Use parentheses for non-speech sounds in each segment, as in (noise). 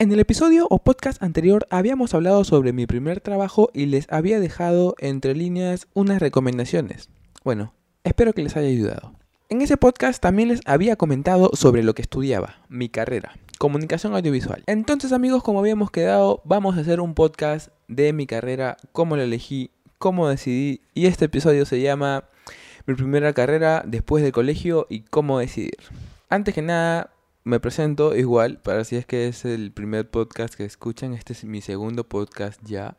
En el episodio o podcast anterior habíamos hablado sobre mi primer trabajo y les había dejado entre líneas unas recomendaciones. Bueno, espero que les haya ayudado. En ese podcast también les había comentado sobre lo que estudiaba, mi carrera, comunicación audiovisual. Entonces amigos, como habíamos quedado, vamos a hacer un podcast de mi carrera, cómo la elegí, cómo decidí y este episodio se llama Mi primera carrera después del colegio y cómo decidir. Antes que nada, me presento igual, para si es que es el primer podcast que escuchan, este es mi segundo podcast ya.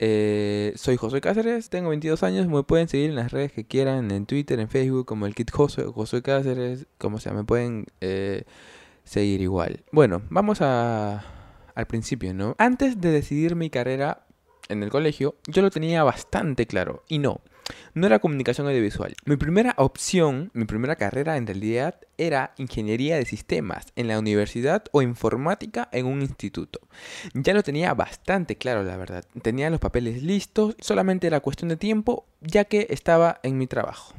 Eh, soy José Cáceres, tengo 22 años, me pueden seguir en las redes que quieran, en Twitter, en Facebook, como el Kit José, José Cáceres, como sea, me pueden eh, seguir igual. Bueno, vamos a, al principio, ¿no? Antes de decidir mi carrera en el colegio, yo lo tenía bastante claro, y no, no era comunicación audiovisual. Mi primera opción, mi primera carrera en realidad era ingeniería de sistemas en la universidad o informática en un instituto. Ya lo tenía bastante claro, la verdad. Tenía los papeles listos, solamente era cuestión de tiempo ya que estaba en mi trabajo.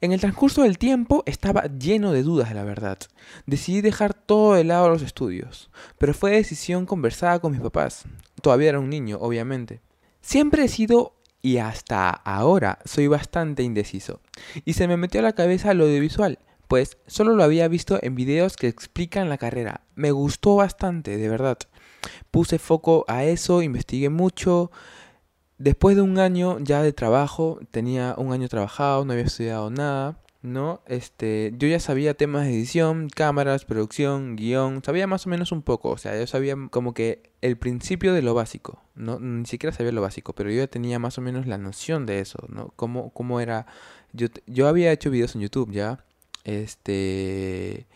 En el transcurso del tiempo estaba lleno de dudas, la verdad. Decidí dejar todo de lado los estudios, pero fue decisión conversada con mis papás. Todavía era un niño, obviamente. Siempre he sido y hasta ahora soy bastante indeciso. Y se me metió a la cabeza lo audiovisual, pues solo lo había visto en videos que explican la carrera. Me gustó bastante, de verdad. Puse foco a eso, investigué mucho. Después de un año ya de trabajo, tenía un año trabajado, no había estudiado nada. ¿No? Este, yo ya sabía temas de edición, cámaras, producción, guion, sabía más o menos un poco, o sea, yo sabía como que el principio de lo básico, no ni siquiera sabía lo básico, pero yo ya tenía más o menos la noción de eso, ¿no? Cómo, cómo era yo yo había hecho videos en YouTube ya. Este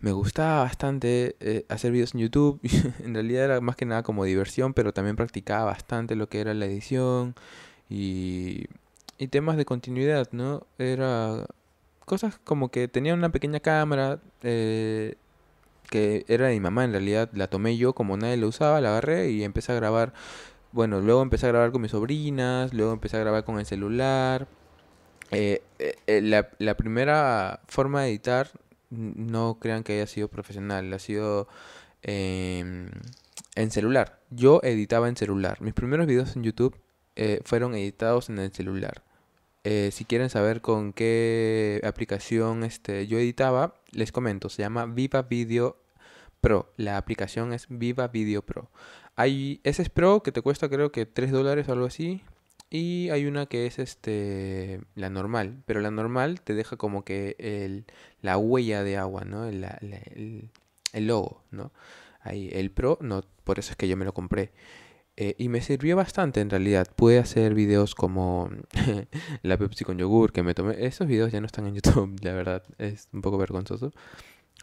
me gustaba bastante eh, hacer videos en YouTube. (laughs) en realidad era más que nada como diversión, pero también practicaba bastante lo que era la edición y, y temas de continuidad, ¿no? Era cosas como que tenía una pequeña cámara eh, que era de mi mamá en realidad, la tomé yo como nadie la usaba, la agarré y empecé a grabar. Bueno, luego empecé a grabar con mis sobrinas, luego empecé a grabar con el celular. Eh, eh, la, primera forma de editar, no crean que haya sido profesional, ha sido em, en celular. Yo editaba en celular. Mis primeros videos en YouTube fueron editados en el celular. Eh, si quieren saber con qué aplicación este, yo editaba, les comento, se llama Viva Video Pro. La aplicación es Viva Video Pro. Hay, ese es Pro que te cuesta creo que 3 dólares o algo así. Y hay una que es este la normal, pero la normal te deja como que el, la huella de agua, ¿no? El, el, logo, ¿no? Ahí, el Pro, no, por eso es que yo me lo compré. Eh, y me sirvió bastante en realidad. Pude hacer videos como (laughs) la Pepsi con yogur que me tomé. Esos videos ya no están en YouTube, (laughs) la verdad. Es un poco vergonzoso.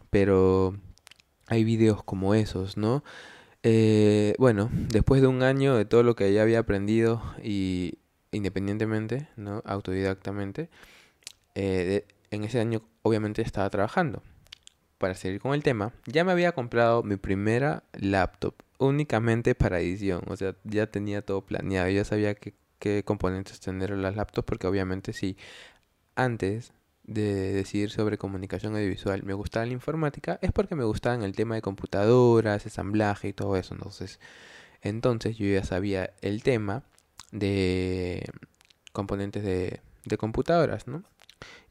Pero hay videos como esos, ¿no? Eh, bueno, después de un año de todo lo que ya había aprendido y independientemente, ¿no? Autodidactamente, eh, en ese año obviamente estaba trabajando. Para seguir con el tema, ya me había comprado mi primera laptop únicamente para edición. O sea, ya tenía todo planeado, ya sabía qué, qué componentes tener en las laptops, porque obviamente si antes de decidir sobre comunicación audiovisual me gustaba la informática, es porque me gustaba el tema de computadoras, ensamblaje y todo eso. Entonces, entonces yo ya sabía el tema de componentes de, de computadoras, ¿no?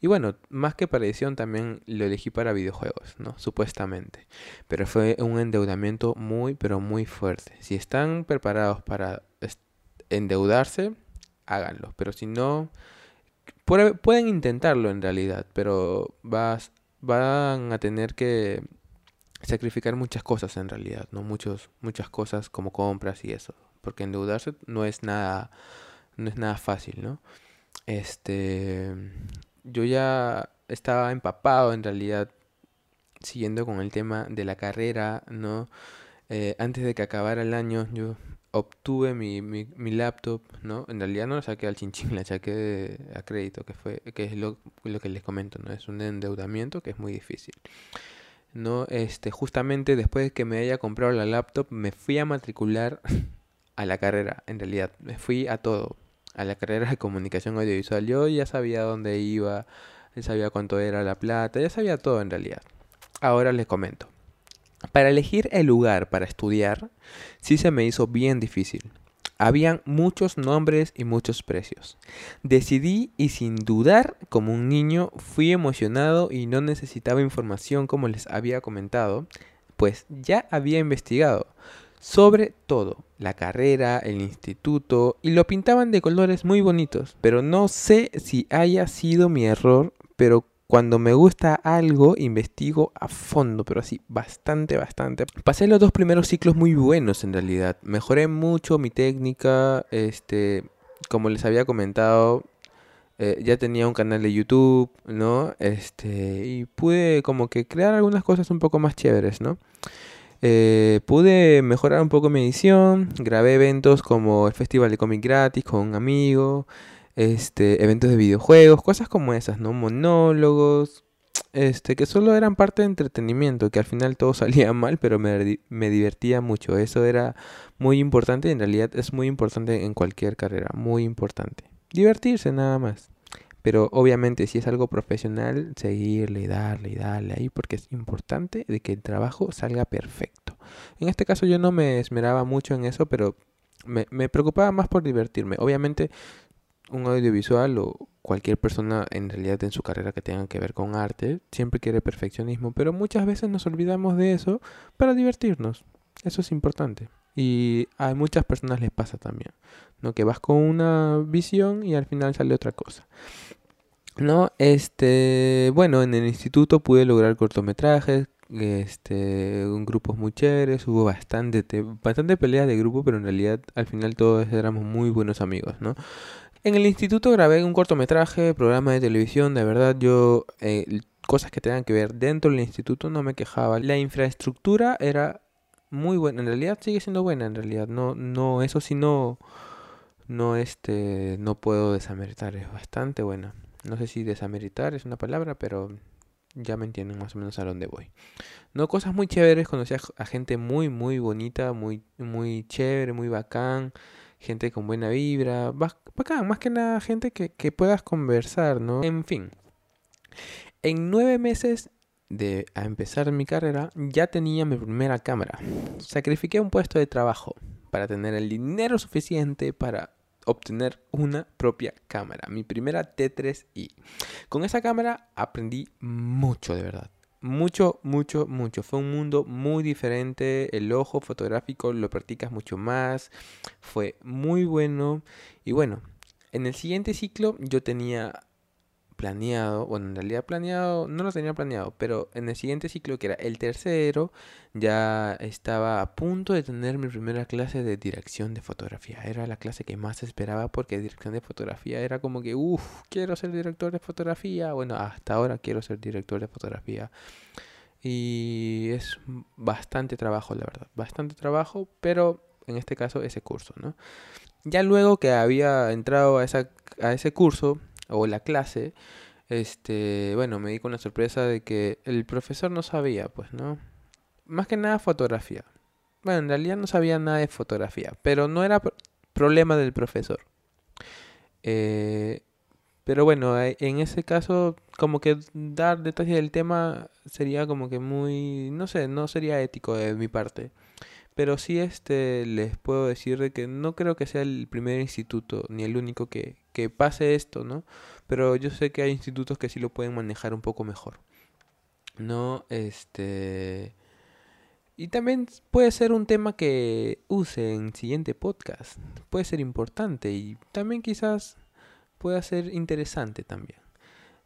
Y bueno, más que para edición también lo elegí para videojuegos, ¿no? Supuestamente. Pero fue un endeudamiento muy, pero muy fuerte. Si están preparados para endeudarse, háganlo. Pero si no, pueden intentarlo en realidad, pero vas, van a tener que sacrificar muchas cosas en realidad, ¿no? Muchos, muchas cosas como compras y eso. Porque endeudarse no es nada, no es nada fácil, ¿no? Este, yo ya estaba empapado en realidad siguiendo con el tema de la carrera, ¿no? Eh, antes de que acabara el año yo obtuve mi, mi, laptop, ¿no? En realidad no la saqué al chinchín, (laughs) la saqué a crédito, que fue que es lo, lo, que les comento, ¿no? Es un endeudamiento que es muy difícil. No, este, justamente después de que me haya comprado la laptop, me fui a matricular (laughs) a la carrera, en realidad, me fui a todo, a la carrera de comunicación audiovisual. Yo ya sabía dónde iba, ya sabía cuánto era la plata, ya sabía todo en realidad. Ahora les comento. Para elegir el lugar para estudiar, sí se me hizo bien difícil. Habían muchos nombres y muchos precios. Decidí y sin dudar, como un niño, fui emocionado y no necesitaba información como les había comentado, pues ya había investigado sobre todo la carrera, el instituto, y lo pintaban de colores muy bonitos. Pero no sé si haya sido mi error, pero cuando me gusta algo, investigo a fondo, pero así, bastante, bastante. Pasé los dos primeros ciclos muy buenos en realidad. Mejoré mucho mi técnica, este, como les había comentado, eh, ya tenía un canal de YouTube, ¿no? Este, y pude como que crear algunas cosas un poco más chéveres, ¿no? Eh, pude mejorar un poco mi edición, grabé eventos como el Festival de Cómic Gratis con un amigo, este, eventos de videojuegos, cosas como esas, ¿no? Monólogos, este, que solo eran parte de entretenimiento, que al final todo (laughs) salía mal, pero me, me divertía mucho. Eso era muy importante, en realidad es muy importante en cualquier carrera, muy importante. Divertirse nada más. Pero obviamente si es algo profesional, seguirle y darle y darle ahí porque es importante de que el trabajo salga perfecto. En este caso yo no me esmeraba mucho en eso, pero me, me preocupaba más por divertirme. Obviamente un audiovisual o cualquier persona en realidad en su carrera que tenga que ver con arte siempre quiere perfeccionismo, pero muchas veces nos olvidamos de eso para divertirnos. Eso es importante. Y a muchas personas les pasa también, ¿no? Que vas con una visión y al final sale otra cosa. No, este, bueno, en el instituto pude lograr cortometrajes, este, un grupos muy hubo bastante, bastante peleas de grupo, pero en realidad al final todos éramos muy buenos amigos, ¿no? En el instituto grabé un cortometraje, programa de televisión, de verdad yo eh, cosas que tengan que ver dentro del instituto no me quejaba. La infraestructura era muy buena, en realidad sigue siendo buena, en realidad no no eso sí no no este no puedo desameritar, es bastante buena. No sé si desameritar es una palabra, pero ya me entienden más o menos a dónde voy. No, cosas muy chéveres, conocí a, gente muy, muy bonita, muy, muy chévere, muy bacán gente con buena vibra, más que nada gente que, que puedas conversar, ¿no? En fin, en nueve meses de a empezar mi carrera ya tenía mi primera cámara. Sacrifiqué un puesto de trabajo para tener el dinero suficiente para obtener una propia cámara, mi primera T3i. Con esa cámara aprendí mucho de verdad mucho, mucho, mucho. Fue un mundo muy diferente. El ojo fotográfico lo practicas mucho más. Fue muy bueno. Y bueno, en el siguiente ciclo yo tenía planeado, bueno, en realidad planeado, no lo tenía planeado, pero en el siguiente ciclo, que era el tercero, ya estaba a punto de tener mi primera clase de dirección de fotografía. Era la clase que más esperaba porque dirección de fotografía era como que, uff, quiero ser director de fotografía. Bueno, hasta ahora quiero ser director de fotografía. Y es bastante trabajo, la verdad, bastante trabajo, pero en este caso ese curso, ¿no? Ya luego que había entrado a, esa, a ese curso, o la clase, este, bueno, me di con la sorpresa de que el profesor no sabía, pues, ¿no? Más que nada fotografía. Bueno, en realidad no sabía nada de fotografía, pero no era problema del profesor. Eh, pero bueno, en ese caso, como que dar detalles del tema sería como que muy, no sé, no sería ético de mi parte. Pero sí este les puedo decir de que no creo que sea el primer instituto ni el único que, que pase esto, ¿no? Pero yo sé que hay institutos que sí lo pueden manejar un poco mejor. No, este y también puede ser un tema que use en siguiente podcast. Puede ser importante y también quizás pueda ser interesante también.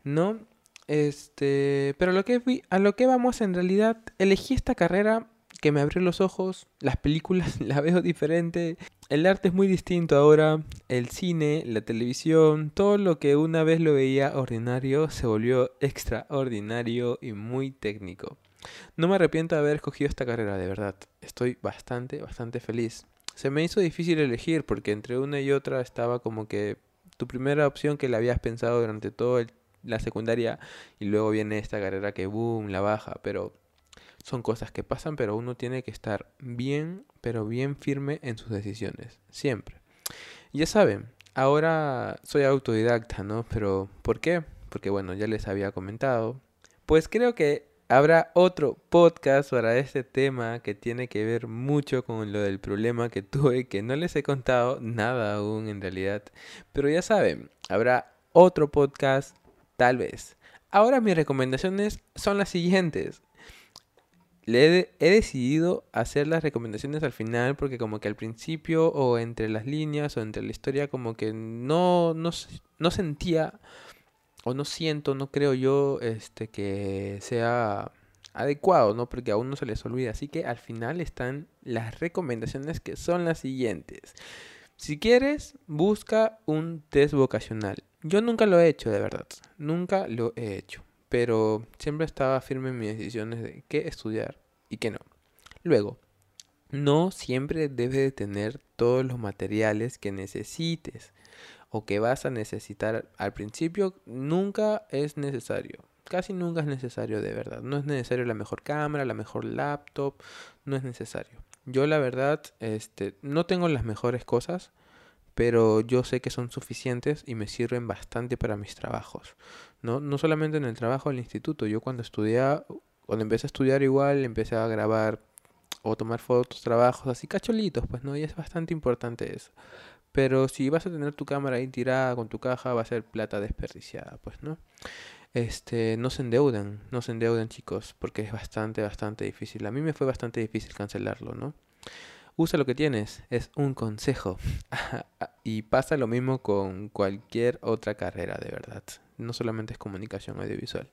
¿No? Este, pero lo que a lo que vamos en realidad elegí esta carrera que me abrió los ojos, las películas (laughs) las veo diferente, el arte es muy distinto ahora, el cine, la televisión, todo lo que una vez lo veía ordinario se volvió extraordinario y muy técnico. No me arrepiento de haber escogido esta carrera, de verdad. Estoy bastante, bastante feliz. Se me hizo difícil elegir porque entre una y otra estaba como que tu primera opción que la habías pensado durante toda la secundaria y luego viene esta carrera que boom, la baja, pero son cosas que pasan, pero uno tiene que estar bien, pero bien firme en sus decisiones, siempre. Ya saben, ahora soy autodidacta, ¿no? Pero ¿por qué? Porque bueno, ya les había comentado. Pues creo que habrá otro podcast para este tema que tiene que ver mucho con lo del problema que tuve, que no les he contado nada aún en realidad. Pero ya saben, habrá otro podcast tal vez. Ahora mis recomendaciones son las siguientes. Le he, he, decidido hacer las recomendaciones al final porque como que al principio o entre las líneas o entre la historia como que no, no, no sentía o no siento, no creo yo este, que sea adecuado, ¿no? Porque a uno se les olvida. Así que al final están las recomendaciones que son las siguientes. Si quieres, busca un test vocacional. Yo nunca lo he hecho, de verdad. Nunca lo he hecho. Pero siempre estaba firme en mis decisiones de qué estudiar y qué no. Luego, no siempre debes de tener todos los materiales que necesites o que vas a necesitar al principio, nunca es necesario. Casi nunca es necesario de verdad. No es necesario la mejor cámara, la mejor laptop, no es necesario. Yo la verdad, este, no tengo las mejores cosas, pero yo sé que son suficientes y me sirven bastante para mis trabajos. No, no solamente en el trabajo del instituto. Yo cuando estudiaba, cuando empecé a estudiar igual, empecé a grabar o tomar fotos, trabajos así cacholitos, pues no, y es bastante importante eso. Pero si vas a tener tu cámara ahí tirada con tu caja, va a ser plata desperdiciada, pues, ¿no? Este, no se endeuden, no se endeuden, chicos, porque es bastante, bastante difícil. A mí me fue bastante difícil cancelarlo, ¿no? Usa lo que tienes, es un consejo. (laughs) y pasa lo mismo con cualquier otra carrera, de verdad. No solamente es comunicación audiovisual.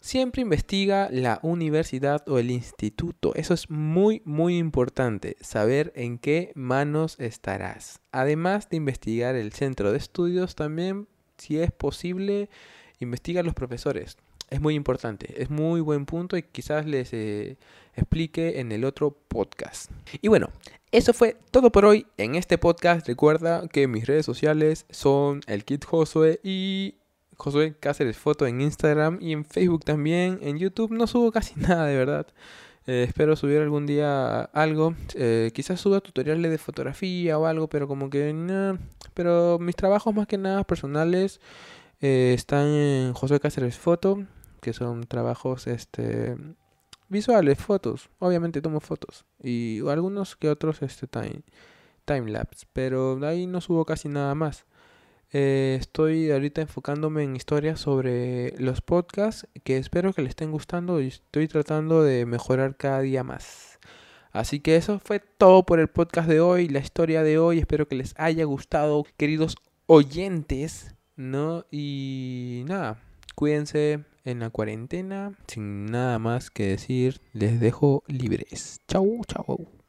Siempre investiga la universidad o el instituto. Eso es muy, muy importante, saber en qué manos estarás. Además de investigar el centro de estudios, también, si es posible, investiga a los profesores. Es muy importante, es muy buen punto y quizás les eh, explique en el otro podcast. Y bueno, eso fue todo por hoy en este podcast. Recuerda que mis redes sociales son el Kit Josue y Josué Cáceres Foto en Instagram y en Facebook también. En YouTube no subo casi (laughs) nada, de verdad. Eh, espero subir algún día algo. Eh, quizás suba tutoriales de fotografía o algo, pero como que no. Pero mis trabajos más que nada personales están en Josué Cáceres Foto, que son trabajos este visuales, fotos. Obviamente tomo fotos. Y algunos que otros este time, time lapse. Pero de ahí no subo casi nada más. Eh, estoy ahorita enfocándome en historias sobre los podcasts que espero que les estén gustando y estoy tratando de mejorar cada día más. Así que eso fue todo por el podcast de hoy, la historia de hoy. Espero que les haya gustado, queridos oyentes, ¿no? Y nada, cuídense en la cuarentena. Sin nada más que decir, les dejo libres. Chau, chau.